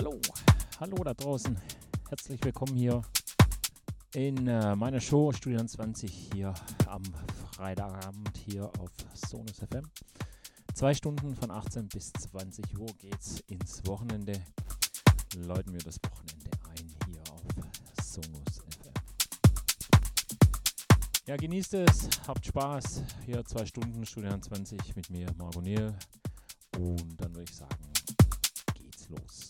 Hallo, hallo da draußen. Herzlich willkommen hier in äh, meiner Show Studium 20 hier am Freitagabend hier auf Sonus FM. Zwei Stunden von 18 bis 20 Uhr geht's ins Wochenende. Läuten wir das Wochenende ein hier auf Sonus FM. Ja, genießt es, habt Spaß. Hier zwei Stunden Studium 20 mit mir, Margot. Und dann würde ich sagen, geht's los.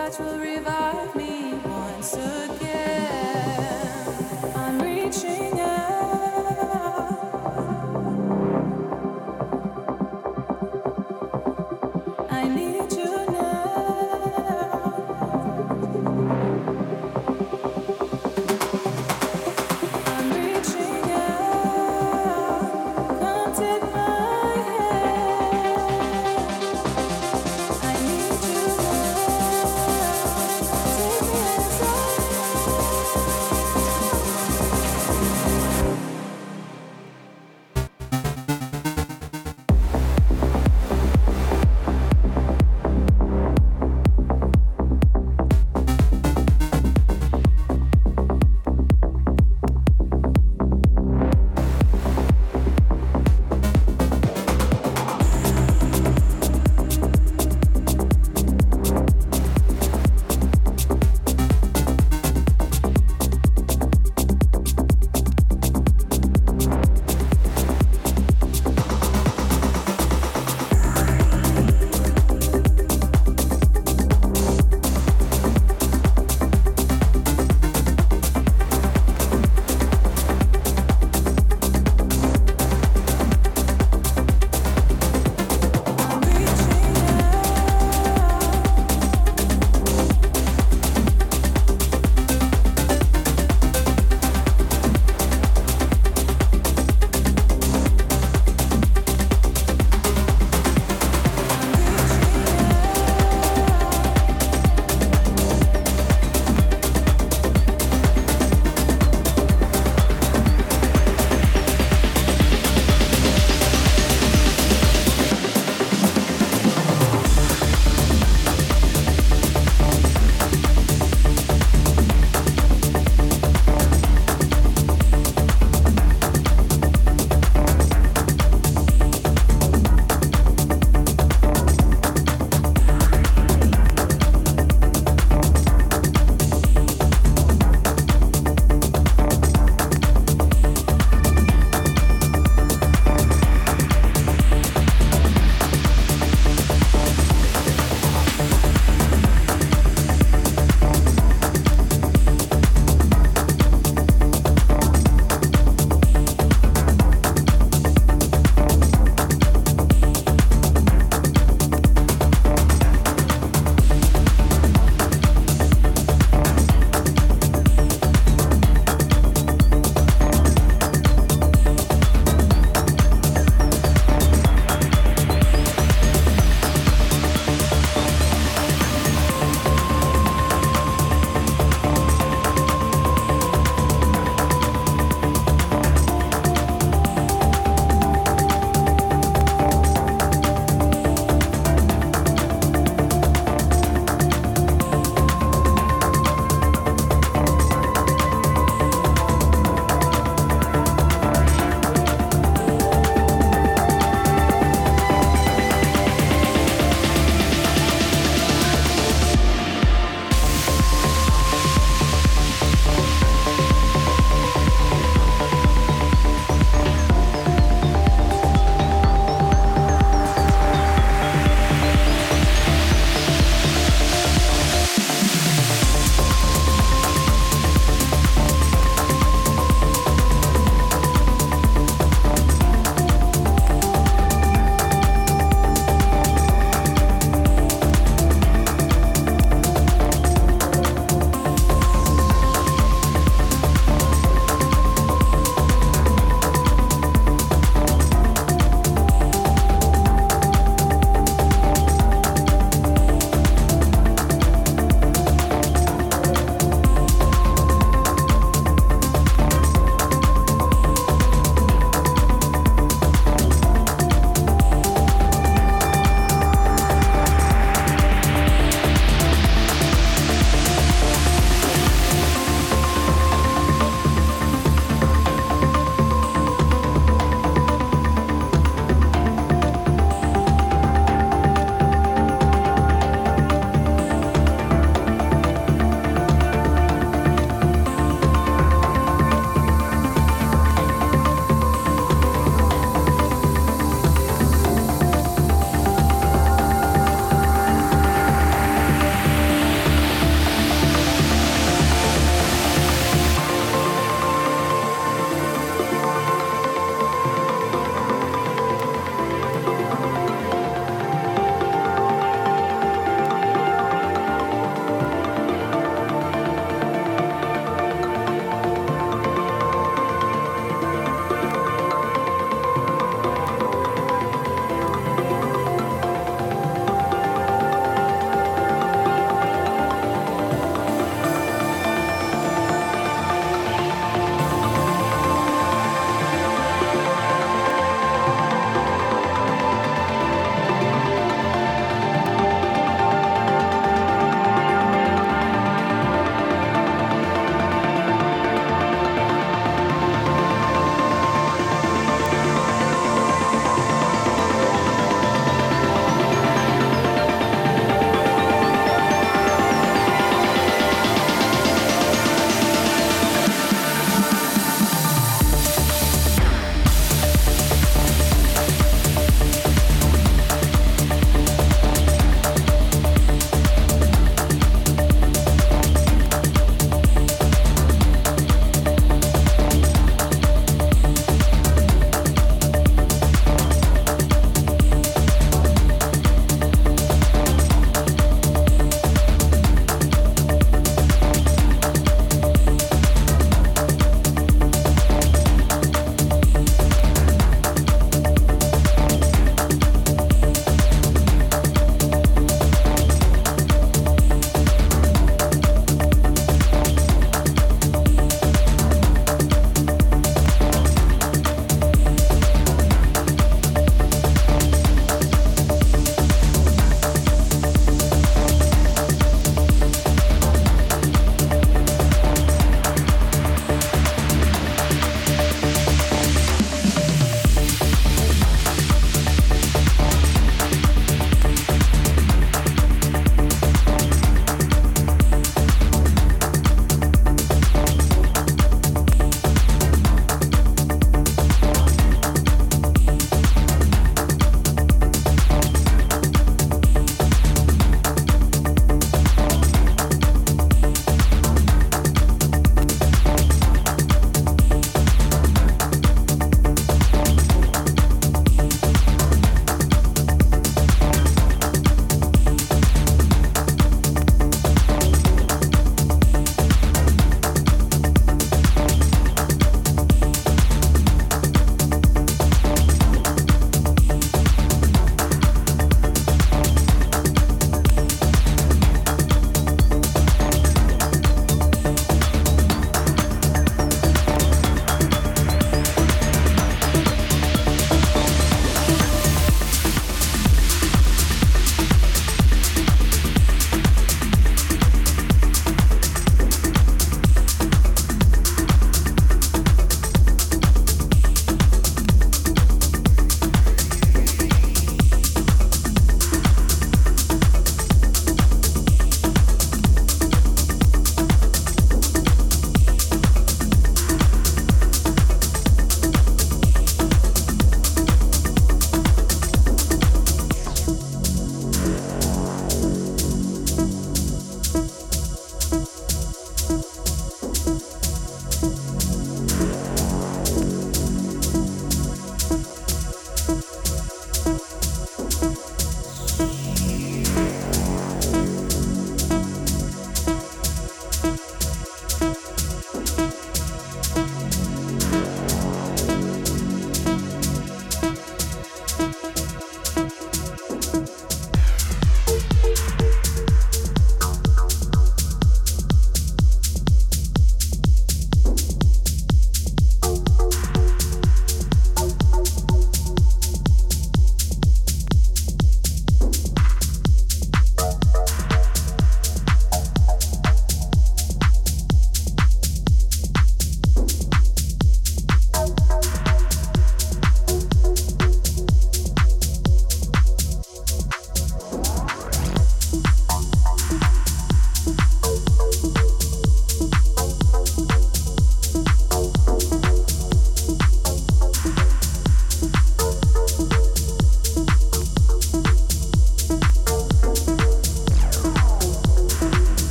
touch will revive me.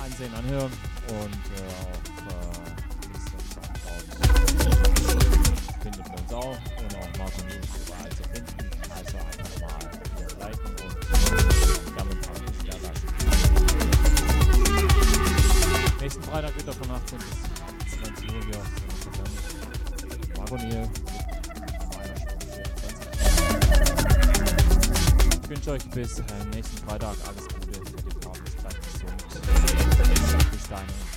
Ansehen ansehen, anhören und äh, auf äh, findet man uns auch und auch Martin News überall zu finden. Also einfach mal hier liken und ein paar Lichter lassen. Nächsten Freitag wieder von 18 bis 20 Uhr hier. Marco Niel wünsche euch bis äh, nächsten Freitag alles Gute für den Abend. Bis dahin.